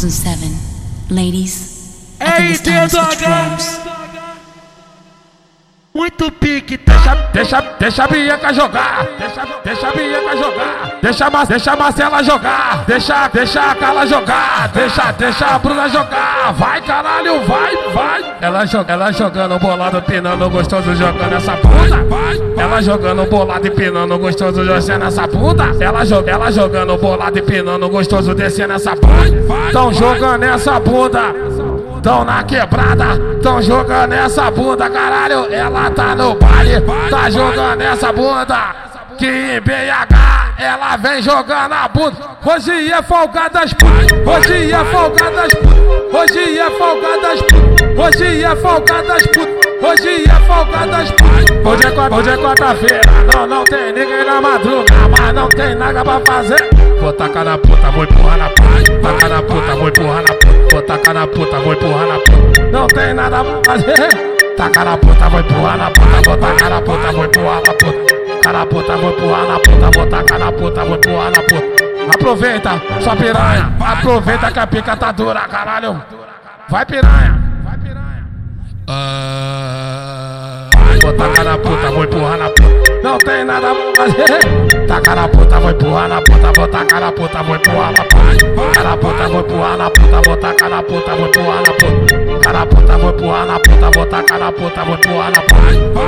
2007. Ladies, I think it's time to switch roles. Muito pique, deixa, deixa, deixa a Bianca jogar, deixa, deixa a Bianca jogar, deixa, deixa a Marcela jogar, deixa, deixa a Carla jogar, deixa, deixa a Bruna jogar, vai caralho, vai, vai. Ela, joga, ela jogando bolado, pinando gostoso, jogando essa bunda. Ela jogando bolado e pinando gostoso, descendo essa bunda. Ela, joga, ela jogando bolado e pinando gostoso, descendo essa bunda. Tão jogando essa bunda. Tão na quebrada, tão jogando essa bunda, caralho. Ela tá no baile, tá jogando essa bunda. Que em BH ela vem jogando a bunda. Hoje é folgadas putas, hoje é folgadas putas, hoje é folgadas putas, hoje é folgadas putas. Hoje é folgadas putas. Hoje é, é quarta-feira, não, não tem ninguém na madruga, mas não tem nada pra fazer. Vou tacar na puta, vou empurrar na puta, tacar na puta, vou empurrar na puta. Vou tacar na puta, vou empurrar na puta. Não tem nada pra fazer. Tacar na puta, vou empurrar na puta. Vou tacar na puta, vou empurrar na puta. Tacar na puta, vou empurrar na puta. Vou tacar na puta, vou empurrar na puta. Aproveita, sua piranha. Aproveita que a pica tá dura, caralho. Vai piranha. Vai piranha. Vou tacar na puta, vou empurrar na puta. Não tem nada pra fazer. Tacar na puta, vou empurrar na puta. Vou tacar na puta, vou empurrar na puta. Tacar na puta, vou empurrar na puta. Vou tacar na puta, vou empurrar na puta. Tacar na puta, vou empurrar na puta. Vou tacar na puta, vou empurrar na puta.